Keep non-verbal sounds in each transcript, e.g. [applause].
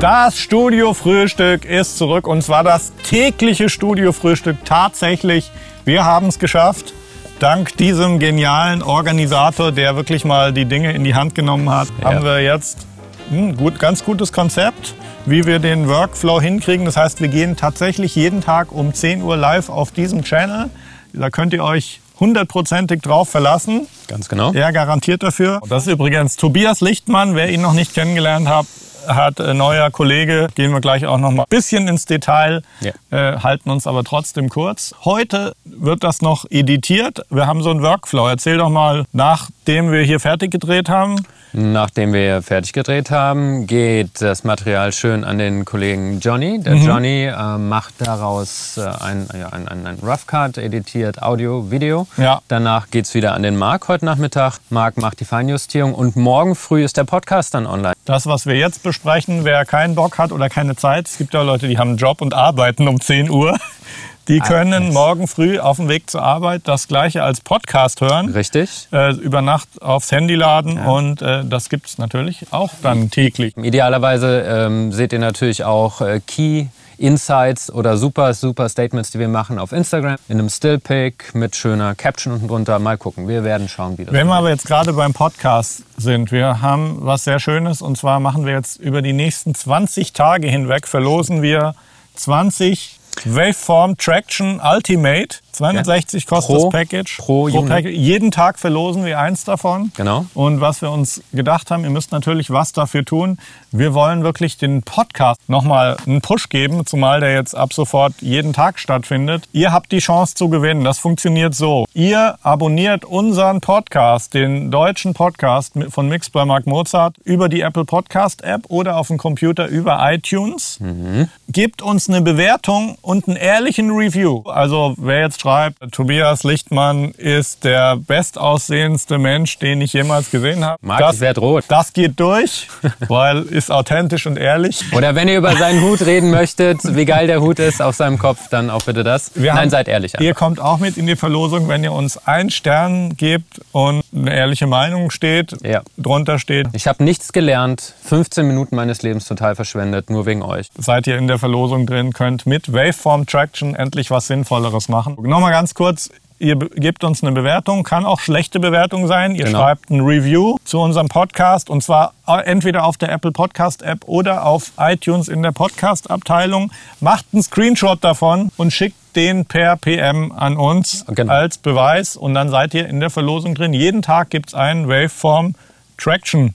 Das Studiofrühstück ist zurück und zwar das tägliche Studiofrühstück. Tatsächlich, wir haben es geschafft. Dank diesem genialen Organisator, der wirklich mal die Dinge in die Hand genommen hat, ja. haben wir jetzt ein gut, ganz gutes Konzept, wie wir den Workflow hinkriegen. Das heißt, wir gehen tatsächlich jeden Tag um 10 Uhr live auf diesem Channel. Da könnt ihr euch hundertprozentig drauf verlassen. Ganz genau. Er garantiert dafür. Das ist übrigens Tobias Lichtmann. Wer ihn noch nicht kennengelernt hat, hat äh, neuer Kollege. Gehen wir gleich auch noch mal ein bisschen ins Detail, ja. äh, halten uns aber trotzdem kurz. Heute wird das noch editiert. Wir haben so einen Workflow. Erzähl doch mal, nachdem wir hier fertig gedreht haben, Nachdem wir fertig gedreht haben, geht das Material schön an den Kollegen Johnny. Der mhm. Johnny äh, macht daraus äh, ein, ja, ein, ein, ein Rough Cut, editiert Audio, Video. Ja. Danach geht es wieder an den Marc heute Nachmittag. Marc macht die Feinjustierung und morgen früh ist der Podcast dann online. Das, was wir jetzt besprechen, wer keinen Bock hat oder keine Zeit, es gibt ja Leute, die haben einen Job und arbeiten um 10 Uhr. Die können morgen früh auf dem Weg zur Arbeit das gleiche als Podcast hören. Richtig. Äh, über Nacht aufs Handy laden ja. und äh, das gibt es natürlich auch dann täglich. Idealerweise ähm, seht ihr natürlich auch äh, Key Insights oder super, super Statements, die wir machen auf Instagram. In einem Stillpick mit schöner Caption unten drunter. Mal gucken. Wir werden schauen, wie das Wenn wir aber jetzt gerade beim Podcast sind, wir haben was sehr Schönes und zwar machen wir jetzt über die nächsten 20 Tage hinweg, verlosen wir 20 Waveform Traction Ultimate 260 ja. kostet pro, das Package. Pro, pro Package. Jeden Tag verlosen wir eins davon. Genau. Und was wir uns gedacht haben, ihr müsst natürlich was dafür tun. Wir wollen wirklich den Podcast nochmal einen Push geben, zumal der jetzt ab sofort jeden Tag stattfindet. Ihr habt die Chance zu gewinnen. Das funktioniert so. Ihr abonniert unseren Podcast, den deutschen Podcast von Mix bei Mark Mozart, über die Apple Podcast App oder auf dem Computer über iTunes. Mhm. Gebt uns eine Bewertung und einen ehrlichen Review. Also wer jetzt schreibt, Tobias Lichtmann ist der bestaussehendste Mensch, den ich jemals gesehen habe. Wird rot. Das geht durch, [laughs] weil ist authentisch und ehrlich. Oder wenn ihr über seinen Hut reden möchtet, wie geil der Hut ist auf seinem Kopf, dann auch bitte das. Wir Nein, haben, seid ehrlich. Einfach. Ihr kommt auch mit in die Verlosung, wenn ihr uns einen Stern gebt und eine ehrliche Meinung steht, ja. drunter steht. Ich habe nichts gelernt, 15 Minuten meines Lebens total verschwendet, nur wegen euch. Seid ihr in der Verlosung drin, könnt mit Waveform Traction endlich was Sinnvolleres machen. Nochmal ganz kurz, ihr gebt uns eine Bewertung, kann auch schlechte Bewertung sein. Ihr genau. schreibt ein Review zu unserem Podcast und zwar entweder auf der Apple Podcast App oder auf iTunes in der Podcast Abteilung. Macht einen Screenshot davon und schickt den per PM an uns genau. als Beweis und dann seid ihr in der Verlosung drin. Jeden Tag gibt es einen Waveform Traction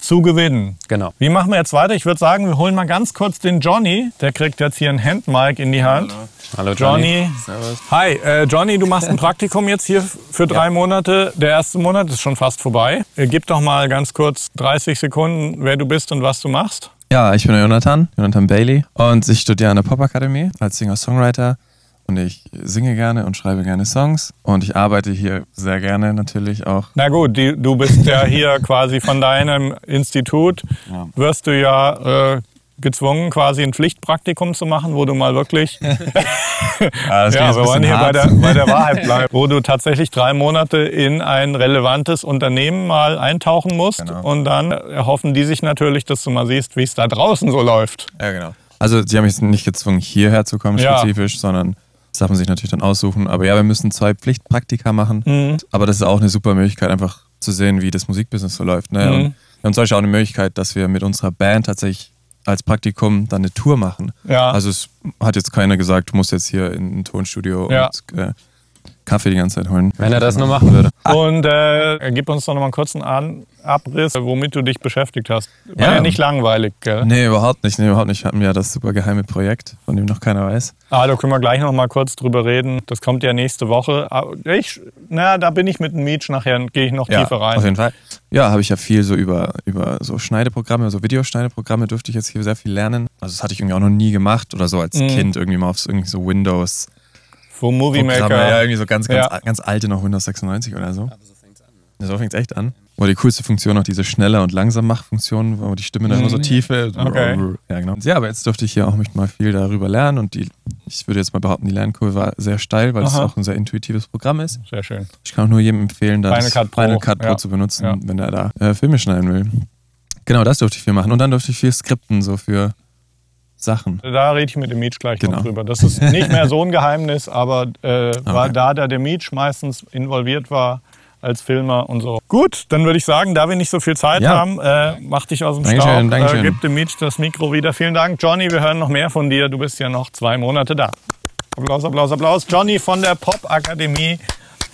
zu gewinnen. Genau. Wie machen wir jetzt weiter? Ich würde sagen, wir holen mal ganz kurz den Johnny. Der kriegt jetzt hier ein Handmic in die Hand. Hallo, Hallo Johnny. Johnny. Servus. Hi, äh, Johnny, du machst ein [laughs] Praktikum jetzt hier für drei ja. Monate. Der erste Monat ist schon fast vorbei. Äh, gib doch mal ganz kurz 30 Sekunden, wer du bist und was du machst. Ja, ich bin Jonathan, Jonathan Bailey und ich studiere an der Popakademie als Singer-Songwriter und ich singe gerne und schreibe gerne Songs und ich arbeite hier sehr gerne natürlich auch. Na gut, die, du bist ja hier [laughs] quasi von deinem Institut, ja. wirst du ja äh, gezwungen, quasi ein Pflichtpraktikum zu machen, wo du mal wirklich, [laughs] ja, [laughs] ja wir wollen hier bei der, bei der Wahrheit bleiben, wo du tatsächlich drei Monate in ein relevantes Unternehmen mal eintauchen musst genau. und dann erhoffen die sich natürlich, dass du mal siehst, wie es da draußen so läuft. Ja, genau. Also sie haben mich nicht gezwungen, hierher zu kommen spezifisch, ja. sondern das darf man sich natürlich dann aussuchen. Aber ja, wir müssen zwei Pflichtpraktika machen. Mhm. Aber das ist auch eine super Möglichkeit, einfach zu sehen, wie das Musikbusiness so läuft. Ne? Mhm. Und wir haben zum Beispiel auch eine Möglichkeit, dass wir mit unserer Band tatsächlich als Praktikum dann eine Tour machen. Ja. Also es hat jetzt keiner gesagt, du musst jetzt hier in ein Tonstudio ja. und äh, Kaffee die ganze Zeit holen. Wenn er das nur machen würde. Und äh, gib uns doch noch mal einen kurzen Abriss, womit du dich beschäftigt hast. War ja, ja nicht langweilig, gell? Nee, überhaupt nicht. Nee, überhaupt nicht. Wir hatten ja das super geheime Projekt, von dem noch keiner weiß. Ah, da können wir gleich noch mal kurz drüber reden. Das kommt ja nächste Woche. Ah, ich, na, da bin ich mit dem Meech nachher, gehe ich noch ja, tiefer rein. Auf jeden Fall. Ja, habe ich ja viel so über, über so Schneideprogramme, so Videoschneideprogramme dürfte ich jetzt hier sehr viel lernen. Also das hatte ich irgendwie auch noch nie gemacht oder so als mhm. Kind irgendwie mal auf irgendwie so Windows wo Movie Maker. Ja, irgendwie so ganz, ganz, ja. ganz alte noch Windows 96 oder so. Aber so fängt's an. Ne? So fängt's echt an. Wo die coolste Funktion noch diese schneller und langsam Mach-Funktion, wo die Stimme dann immer so mhm. tief ist. Okay. Ja, genau. Ja, aber jetzt durfte ich hier auch mal viel darüber lernen und die, ich würde jetzt mal behaupten, die Lernkurve war sehr steil, weil es auch ein sehr intuitives Programm ist. Sehr schön. Ich kann auch nur jedem empfehlen, das Final Cut Pro, Final Cut Pro ja. zu benutzen, ja. wenn er da äh, Filme schneiden will. Genau, das durfte ich viel machen. Und dann durfte ich viel skripten, so für Sachen. Da rede ich mit dem Mietsch gleich genau. noch drüber. Das ist nicht mehr so ein [laughs] Geheimnis, aber äh, okay. war da, da der Mietsch meistens involviert war als Filmer und so. Gut, dann würde ich sagen, da wir nicht so viel Zeit ja. haben, äh, mach dich aus dem Dankeschön, Staub, Dankeschön. Äh, gib dem Mietsch das Mikro wieder. Vielen Dank, Johnny. Wir hören noch mehr von dir. Du bist ja noch zwei Monate da. Applaus, Applaus, Applaus. Johnny von der Pop-Akademie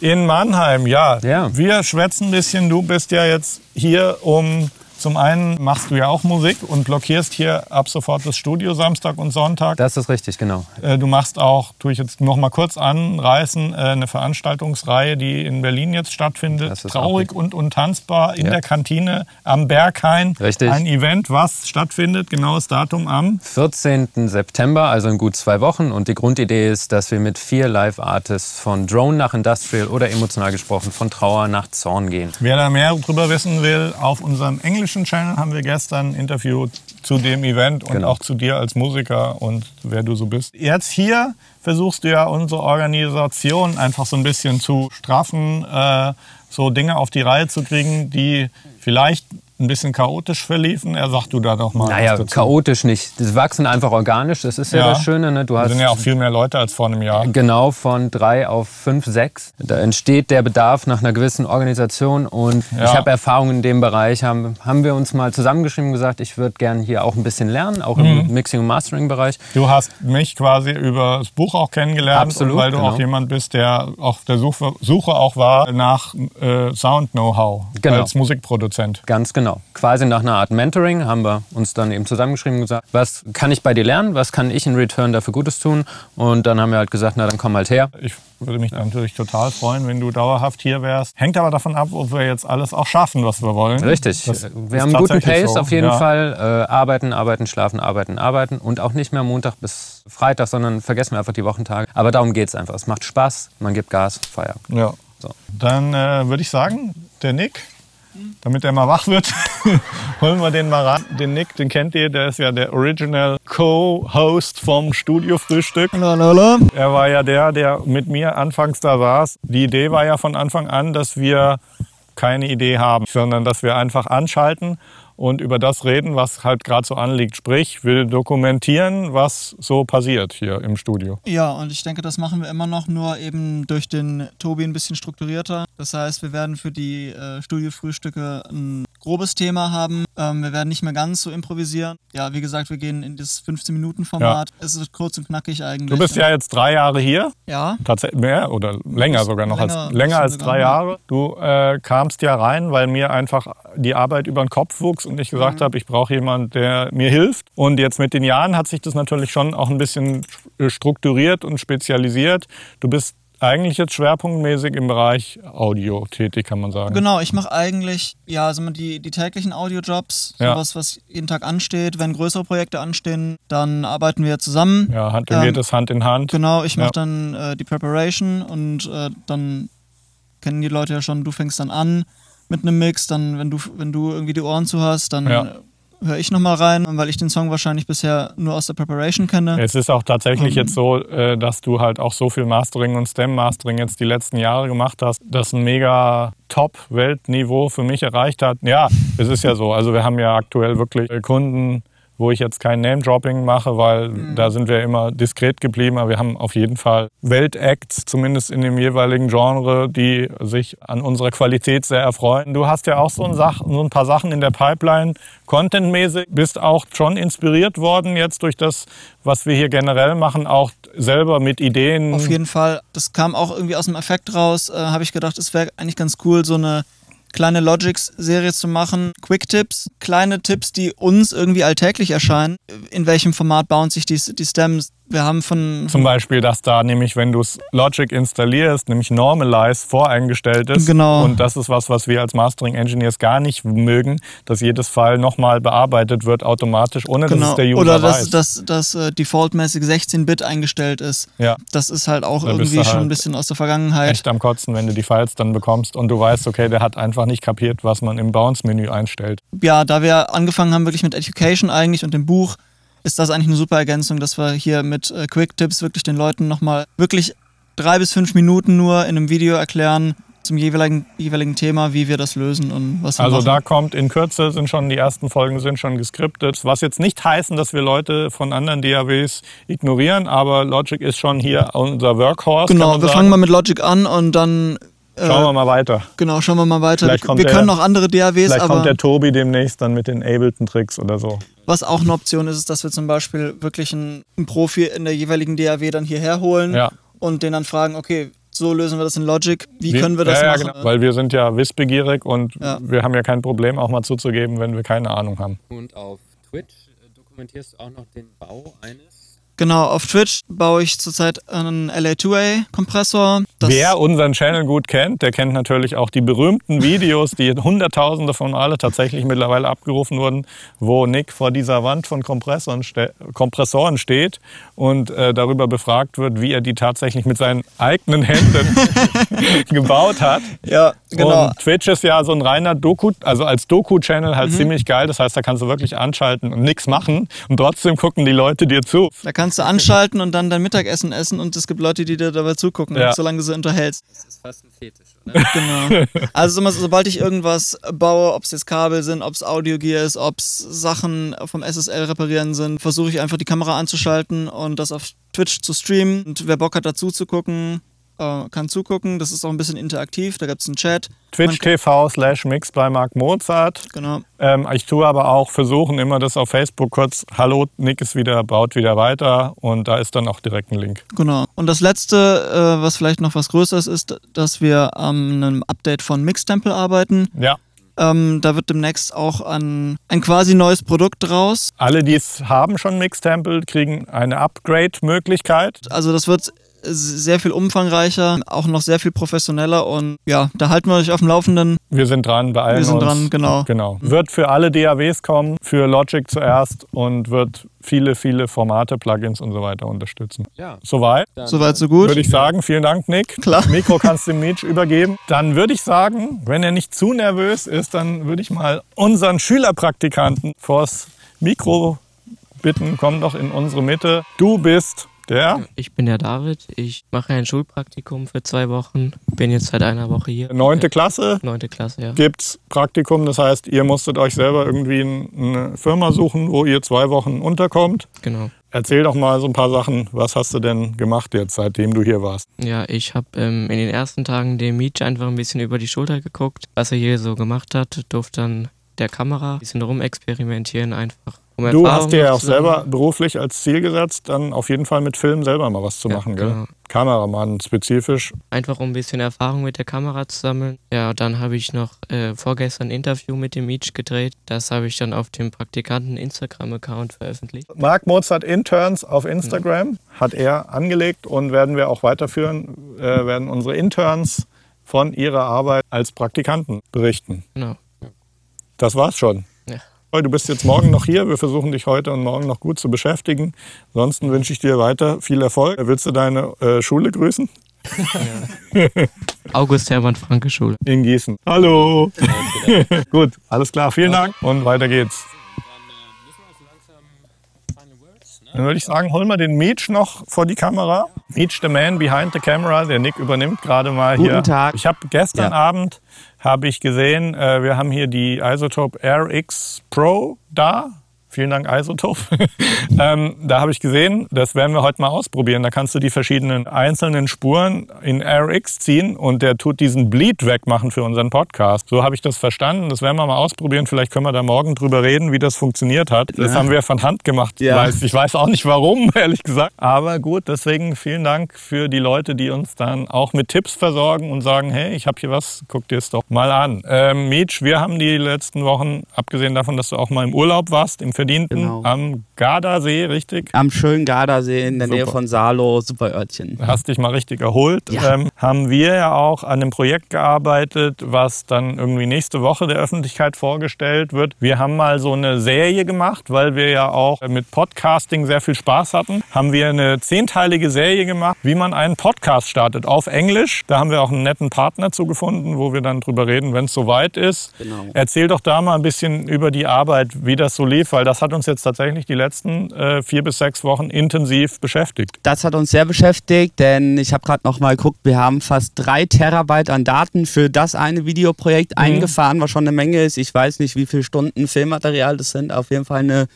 in Mannheim. Ja, ja, wir schwätzen ein bisschen. Du bist ja jetzt hier, um zum einen machst du ja auch Musik und blockierst hier ab sofort das Studio Samstag und Sonntag. Das ist richtig, genau. Äh, du machst auch, tue ich jetzt noch mal kurz anreißen, äh, eine Veranstaltungsreihe, die in Berlin jetzt stattfindet. Das ist Traurig und untanzbar in ja. der Kantine am Berghain. Richtig. Ein Event, was stattfindet, genaues Datum am 14. September, also in gut zwei Wochen. Und die Grundidee ist, dass wir mit vier Live-Artists von Drone nach Industrial oder emotional gesprochen von Trauer nach Zorn gehen. Wer da mehr darüber wissen will, auf unserem englischen englischen Channel haben wir gestern ein Interview zu dem Event und genau. auch zu dir als Musiker und wer du so bist. Jetzt hier versuchst du ja unsere Organisation einfach so ein bisschen zu straffen, äh, so Dinge auf die Reihe zu kriegen, die vielleicht ein bisschen chaotisch verliefen. Er sagt du da doch mal. Naja, chaotisch nicht. Das wachsen einfach organisch. Das ist ja, ja das Schöne. Ne? Du hast sind ja auch viel mehr Leute als vor einem Jahr. Genau, von drei auf fünf, sechs. Da entsteht der Bedarf nach einer gewissen Organisation. Und ja. ich habe Erfahrungen in dem Bereich. Haben, haben wir uns mal zusammengeschrieben und gesagt, ich würde gerne hier auch ein bisschen lernen, auch im mhm. Mixing- und Mastering-Bereich. Du hast mich quasi über das Buch auch kennengelernt. Absolut. Weil du genau. auch jemand bist, der auf der Suche, Suche auch war nach äh, Sound-Know-how genau. als Musikproduzent. Ganz genau. Genau. Quasi nach einer Art Mentoring haben wir uns dann eben zusammengeschrieben und gesagt, was kann ich bei dir lernen, was kann ich in Return dafür Gutes tun? Und dann haben wir halt gesagt, na dann komm halt her. Ich würde mich natürlich total freuen, wenn du dauerhaft hier wärst. Hängt aber davon ab, ob wir jetzt alles auch schaffen, was wir wollen. Richtig. Das wir haben einen guten Pace so. auf jeden ja. Fall. Äh, arbeiten, arbeiten, schlafen, arbeiten, arbeiten. Und auch nicht mehr Montag bis Freitag, sondern vergessen wir einfach die Wochentage. Aber darum geht es einfach. Es macht Spaß, man gibt Gas, Feier. Ja. So. Dann äh, würde ich sagen, der Nick damit er mal wach wird, [laughs] holen wir den mal ran. Den Nick, den kennt ihr, der ist ja der Original Co-Host vom Studio-Frühstück. Hallo, hallo. Er war ja der, der mit mir anfangs da saß. Die Idee war ja von Anfang an, dass wir keine Idee haben, sondern dass wir einfach anschalten und über das reden, was halt gerade so anliegt. Sprich, will dokumentieren, was so passiert hier im Studio. Ja, und ich denke, das machen wir immer noch, nur eben durch den Tobi ein bisschen strukturierter. Das heißt, wir werden für die äh, Studiofrühstücke ein grobes Thema haben. Ähm, wir werden nicht mehr ganz so improvisieren. Ja, wie gesagt, wir gehen in das 15-Minuten-Format. Ja. Es wird kurz und knackig eigentlich. Du bist ja jetzt drei Jahre hier. Ja. Tatsächlich mehr oder länger sogar noch länger, als länger als drei Jahre. Du äh, kamst ja rein, weil mir einfach die Arbeit über den Kopf wuchs und ich gesagt mhm. habe, ich brauche jemanden, der mir hilft. Und jetzt mit den Jahren hat sich das natürlich schon auch ein bisschen strukturiert und spezialisiert. Du bist eigentlich jetzt schwerpunktmäßig im Bereich Audio tätig, kann man sagen. Genau, ich mache eigentlich ja also die, die täglichen Audiojobs, ja. sowas, was jeden Tag ansteht. Wenn größere Projekte anstehen, dann arbeiten wir zusammen. Ja, Hand, ähm, geht es Hand in Hand. Genau, ich mache ja. dann äh, die Preparation und äh, dann kennen die Leute ja schon, du fängst dann an mit einem Mix, dann, wenn du, wenn du irgendwie die Ohren zu hast, dann ja. Höre ich nochmal rein, weil ich den Song wahrscheinlich bisher nur aus der Preparation kenne. Es ist auch tatsächlich um, jetzt so, äh, dass du halt auch so viel Mastering und Stem-Mastering jetzt die letzten Jahre gemacht hast, das ein mega Top-Weltniveau für mich erreicht hat. Ja, es ist ja so. Also wir haben ja aktuell wirklich Kunden, wo ich jetzt kein Name-Dropping mache, weil mhm. da sind wir immer diskret geblieben. Aber wir haben auf jeden Fall Weltacts, zumindest in dem jeweiligen Genre, die sich an unserer Qualität sehr erfreuen. Du hast ja auch so ein, Sach so ein paar Sachen in der Pipeline, contentmäßig. Bist auch schon inspiriert worden jetzt durch das, was wir hier generell machen, auch selber mit Ideen. Auf jeden Fall. Das kam auch irgendwie aus dem Effekt raus. Äh, Habe ich gedacht, es wäre eigentlich ganz cool, so eine kleine Logics-Serie zu machen. Quick-Tipps, kleine Tipps, die uns irgendwie alltäglich erscheinen. In welchem Format bauen sich die, die Stems wir haben von. Zum Beispiel, dass da nämlich, wenn du Logic installierst, nämlich Normalize voreingestellt ist. Genau. Und das ist was, was wir als Mastering Engineers gar nicht mögen, dass jedes File nochmal bearbeitet wird automatisch, ohne genau. dass es der User Oder dass, dass, dass äh, defaultmäßig 16-Bit eingestellt ist. Ja. Das ist halt auch da irgendwie halt schon ein bisschen aus der Vergangenheit. Echt am Kotzen, wenn du die Files dann bekommst und du weißt, okay, der hat einfach nicht kapiert, was man im Bounce-Menü einstellt. Ja, da wir angefangen haben wirklich mit Education eigentlich und dem Buch, ist das eigentlich eine super Ergänzung, dass wir hier mit äh, Quick Tips wirklich den Leuten nochmal wirklich drei bis fünf Minuten nur in einem Video erklären, zum jeweiligen, jeweiligen Thema, wie wir das lösen und was wir Also machen. da kommt in Kürze, sind schon die ersten Folgen sind schon geskriptet. Was jetzt nicht heißen, dass wir Leute von anderen DAWs ignorieren, aber Logic ist schon hier unser Workhorse. Genau, wir sagen. fangen mal mit Logic an und dann äh, Schauen wir mal weiter. genau, schauen wir mal weiter. Vielleicht Wir, wir der- können auch andere DAWs, Vielleicht aber kommt der Tobi demnächst dann mit den Ableton-Tricks oder so. Was auch eine Option ist, ist, dass wir zum Beispiel wirklich einen, einen Profi in der jeweiligen DAW dann hierher holen Ja. und den dann fragen, okay, so lösen wir das in Logic, wie Wir- können wir das ja, ja, machen? genau. Weil wir sind ja wissbegierig und Ja. wir haben ja kein Problem, auch mal zuzugeben, wenn wir keine Ahnung haben. Und auf Twitch äh, dokumentierst du auch noch den Bau eines. Genau, auf Twitch baue ich zurzeit einen LA2A-Kompressor. Das- Wer unseren Channel gut kennt, der kennt natürlich auch die berühmten Videos, die hunderttausende von alle tatsächlich mittlerweile abgerufen wurden, wo Nick vor dieser Wand von Kompressoren, ste Kompressoren steht und äh, darüber befragt wird, wie er die tatsächlich mit seinen eigenen Händen [laughs] gebaut hat. Ja, genau. Und Twitch ist ja so ein reiner Doku, also als Doku-Channel halt ziemlich geil. Das heißt, da kannst du wirklich anschalten und nichts machen und trotzdem gucken die Leute dir zu. Da kannst du anschalten und dann dein Mittagessen essen und es gibt Leute, die dir dabei zugucken, Ja. solange du sie unterhältst. Das ist fast ein Fetisch, oder? [laughs] Genau. Also immer, sobald ich irgendwas baue, ob es jetzt Kabel sind, ob es Audiogear ist, ob es Sachen vom SSL reparieren sind, versuche ich einfach die Kamera anzuschalten und das auf Twitch zu streamen. Und wer Bock hat dazu zu gucken, äh, kann zugucken. Das ist auch ein bisschen interaktiv, da gibt es einen Chat. Twitch TV slash Mix bei Mark Mozart. Genau. Ähm, ich tue aber auch versuchen immer das auf Facebook kurz, hallo, Nick ist wieder, baut wieder weiter und da ist dann auch direkt ein Link. Genau. Und das letzte, äh, was vielleicht noch was Größeres ist, dass wir an einem Update von Mixtemple arbeiten. Ja, Ähm, da wird demnächst auch ein, ein quasi neues Produkt raus. alle, die es haben schon Mixtemple, kriegen eine Upgrade-Möglichkeit. Also das wird sehr viel umfangreicher, auch noch sehr viel professioneller und ja, da halten wir euch auf dem Laufenden. Wir sind dran, beeilen Wir sind uns. dran, genau. genau. Wird für alle DAWs kommen, für Logic zuerst und wird viele, viele Formate, Plugins und so weiter unterstützen. Ja. Soweit Dann, Soweit, so gut. würde ich sagen, vielen Dank, Nick. [laughs] Klar. Mikro kannst du dem Meech übergeben. Dann würde ich sagen, wenn er nicht zu nervös ist, dann würde ich mal unseren Schülerpraktikanten vors Mikro bitten, komm doch in unsere Mitte. Du bist der Ich bin der David. Ich mache ein Schulpraktikum für zwei Wochen. Bin jetzt seit einer Woche hier. neunte Klasse. Neunte Klasse, ja. Gibt's Praktikum, das heißt, ihr musstet euch selber irgendwie ein- eine Firma suchen, wo ihr zwei Wochen unterkommt. Genau. Erzähl doch mal so ein paar Sachen. Was hast du denn gemacht jetzt, seitdem du hier warst? Ja, ich habe ähm, in den ersten Tagen dem Meech einfach ein bisschen über die Schulter geguckt, was er hier so gemacht hat. Durfte dann der Kamera ein bisschen rumexperimentieren, einfach. Um Du Erfahrung hast dir ja auch selber beruflich als Ziel gesetzt, dann auf jeden Fall mit Film selber mal was zu Ja, machen, gell? genau. Kameramann spezifisch. Einfach um ein bisschen Erfahrung mit der Kamera zu sammeln. Ja, dann habe ich noch äh, vorgestern ein Interview mit dem Meech gedreht. Das habe ich dann auf dem Praktikanten Instagram-Account veröffentlicht. Mark Mozart Interns auf Instagram hat er angelegt und werden wir auch weiterführen, äh, werden unsere Interns von ihrer Arbeit als Praktikanten berichten. Genau. Das war's schon. Ja. Du bist jetzt morgen noch hier. Wir versuchen dich heute und morgen noch gut zu beschäftigen. Ansonsten wünsche ich dir weiter viel Erfolg. Willst du deine äh, Schule grüßen? August Hermann Franke Schule. In Gießen. Hallo. [laughs] gut, alles klar. Vielen Dank und weiter geht's. Dann würde ich sagen, holen wir den Meech noch vor die Kamera. Meech, the man behind the camera. Der Nick übernimmt gerade mal hier. Guten Tag. Ich habe gestern Ja. Abend habe ich gesehen, äh, wir haben hier die Isotope RX Pro da. Vielen Dank, Isotope. [laughs] ähm, da habe ich gesehen, das werden wir heute mal ausprobieren. Da kannst du die verschiedenen einzelnen Spuren in RX ziehen und der tut diesen Bleed wegmachen für unseren Podcast. So habe ich das verstanden. Das werden wir mal ausprobieren. Vielleicht können wir da morgen drüber reden, wie das funktioniert hat. Das haben wir von Hand gemacht. Ja. Weiß- Ich weiß auch nicht warum, [laughs] ehrlich gesagt. Aber gut, deswegen vielen Dank für die Leute, die uns dann auch mit Tipps versorgen und sagen, hey, ich habe hier was, guck dir es doch mal an. Ähm, Meech, wir haben die letzten Wochen, abgesehen davon, dass du auch mal im Urlaub warst, im Verdienten, Genau. am Gardasee, richtig? Am schönen Gardasee in der Super. Nähe von Salo, super Örtchen. hast dich mal richtig erholt. Ja. Ähm, haben wir ja auch an einem Projekt gearbeitet, was dann irgendwie nächste Woche der Öffentlichkeit vorgestellt wird. Wir haben mal so eine Serie gemacht, weil wir ja auch mit Podcasting sehr viel Spaß hatten. Haben wir eine zehnteilige Serie gemacht, wie man einen Podcast startet auf Englisch. Da haben wir auch einen netten Partner zugefunden, wo wir dann drüber reden, wenn es soweit ist. Genau. Erzähl doch da mal ein bisschen über die Arbeit, wie das so lief, weil das das hat uns jetzt tatsächlich die letzten äh, vier bis sechs Wochen intensiv beschäftigt. Das hat uns sehr beschäftigt, denn ich habe gerade noch mal geguckt, wir haben fast drei Terabyte an Daten für das eine Videoprojekt mhm. eingefahren, was schon eine Menge ist. Ich weiß nicht, wie viele Stunden Filmmaterial das sind. Auf jeden Fall eine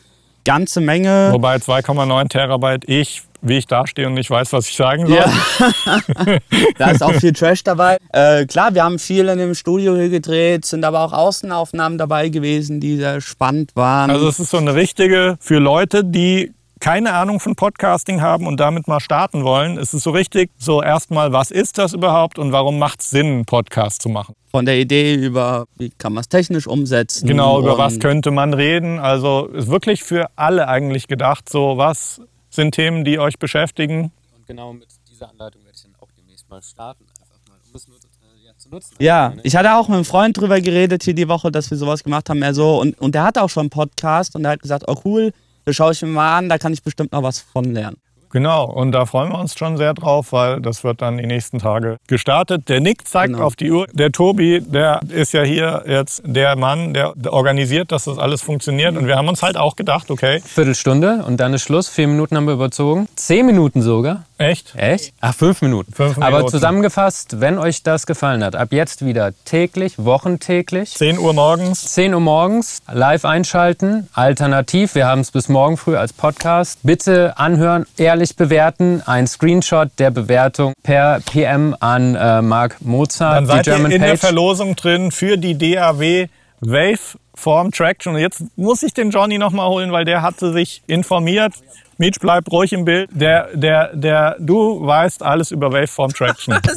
ganze Menge. Wobei 2,9 Terabyte ich wie ich dastehe und nicht weiß, was ich sagen soll. Ja. [laughs] da ist auch viel Trash dabei. Äh, klar, wir haben viel in dem Studio hier gedreht, sind aber auch Außenaufnahmen dabei gewesen, die sehr spannend waren. Also es ist so eine richtige für Leute, die keine Ahnung von Podcasting haben und damit mal starten wollen, ist es so richtig, so erstmal, was ist das überhaupt und warum macht es Sinn, einen Podcast zu machen? Von der Idee über, wie kann man es technisch umsetzen. Genau, über was könnte man reden. Also ist wirklich für alle eigentlich gedacht, so was sind Themen, die euch beschäftigen. Und genau mit dieser Anleitung werde ich dann auch demnächst mal starten, einfach mal, um es nur äh, ja, zu nutzen. Ja, ne? ich hatte auch mit einem Freund drüber geredet hier die Woche, dass wir sowas gemacht haben, mehr so. Und, und der hat auch schon einen Podcast und der hat gesagt, oh cool, das schaue ich mir mal an, da kann ich bestimmt noch was von lernen. Genau, und da freuen wir uns schon sehr drauf, weil das wird dann die nächsten Tage gestartet. Der Nick zeigt genau. auf die Uhr. Der Tobi, der ist ja hier jetzt der Mann, der organisiert, dass das alles funktioniert. Und wir haben uns halt auch gedacht, okay. Viertelstunde und dann ist Schluss. Vier Minuten haben wir überzogen. Zehn Minuten sogar. Echt? Echt? Ach, fünf Minuten. Fünf Minuten. Aber zusammengefasst, wenn euch das gefallen hat, ab jetzt wieder täglich, wochentäglich. 10 Uhr morgens. 10 Uhr morgens, live einschalten. Alternativ, wir haben es bis morgen früh als Podcast. Bitte anhören, ehrlich bewerten. Ein Screenshot der Bewertung per PM an äh, Marc Mozart. Dann seid ihr in Page. der Verlosung drin für die DAW Waveform Traction. Und jetzt muss ich den Johnny nochmal holen, weil der hatte sich informiert. Meech bleibt ruhig im Bild. Der, der, der, du weißt alles über Waveform Traction. [laughs]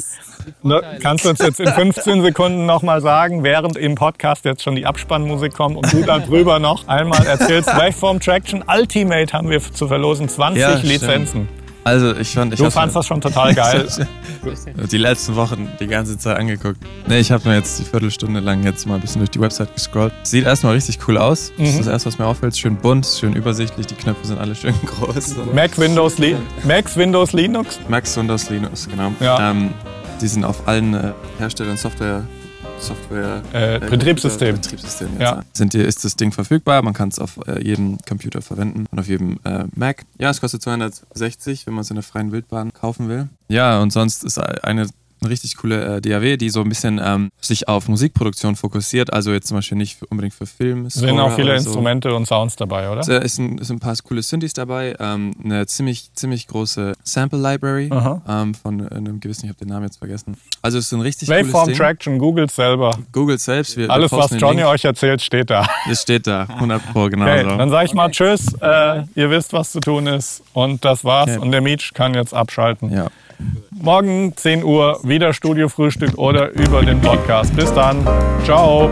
Ne, kannst du uns jetzt in 15 Sekunden nochmal sagen, während im Podcast jetzt schon die Abspannmusik kommt und du darüber noch einmal erzählst, [laughs] Waveform Traction Ultimate haben wir zu verlosen, 20 ja, Lizenzen. Stimmt. Also ich fand, ich du fandst das schon total geil. [laughs] die letzten Wochen die ganze Zeit angeguckt. Nee, ich habe mir jetzt die Viertelstunde lang jetzt mal ein bisschen durch die Website gescrollt. Sieht erstmal richtig cool aus. Mhm. Das ist das erste, was mir auffällt. Schön bunt, schön übersichtlich. Die Knöpfe sind alle schön [laughs] groß. Mac, Windows, Li Mac, Windows, Linux? Mac, Windows, Linux, genau. Ja. Ähm, die sind auf allen äh, Herstellern Software Software. Äh, Betriebssystem. Betriebssystem ja. Sind hier, ist das Ding verfügbar, man kann es auf äh, jedem Computer verwenden und auf jedem äh, Mac. Ja, es kostet 260, wenn man es in der freien Wildbahn kaufen will. Ja, und sonst ist eine eine richtig coole äh, DAW, die so ein bisschen ähm, sich auf Musikproduktion fokussiert. Also jetzt zum Beispiel nicht unbedingt für Film. Sind auch viele so. Instrumente und Sounds dabei, oder? Es ist ein, ist ein paar coole Synthes dabei, ähm, eine ziemlich, ziemlich große Sample Library ähm, von einem gewissen, ich habe den Namen jetzt vergessen. Also es ist ein richtig Waveform cooles Ding. Traction, googelt selber. Googelt selbst. Wir, Alles, wir was Johnny euch erzählt, steht da. [laughs] Es steht da, 100 Pro, [laughs] genau okay, so. Dann sage ich mal Tschüss, äh, ihr wisst, was zu tun ist und das war's okay. und der Meech kann jetzt abschalten. Ja. Morgen 10 Uhr wieder Studiofrühstück oder über den Podcast. Bis dann. Ciao.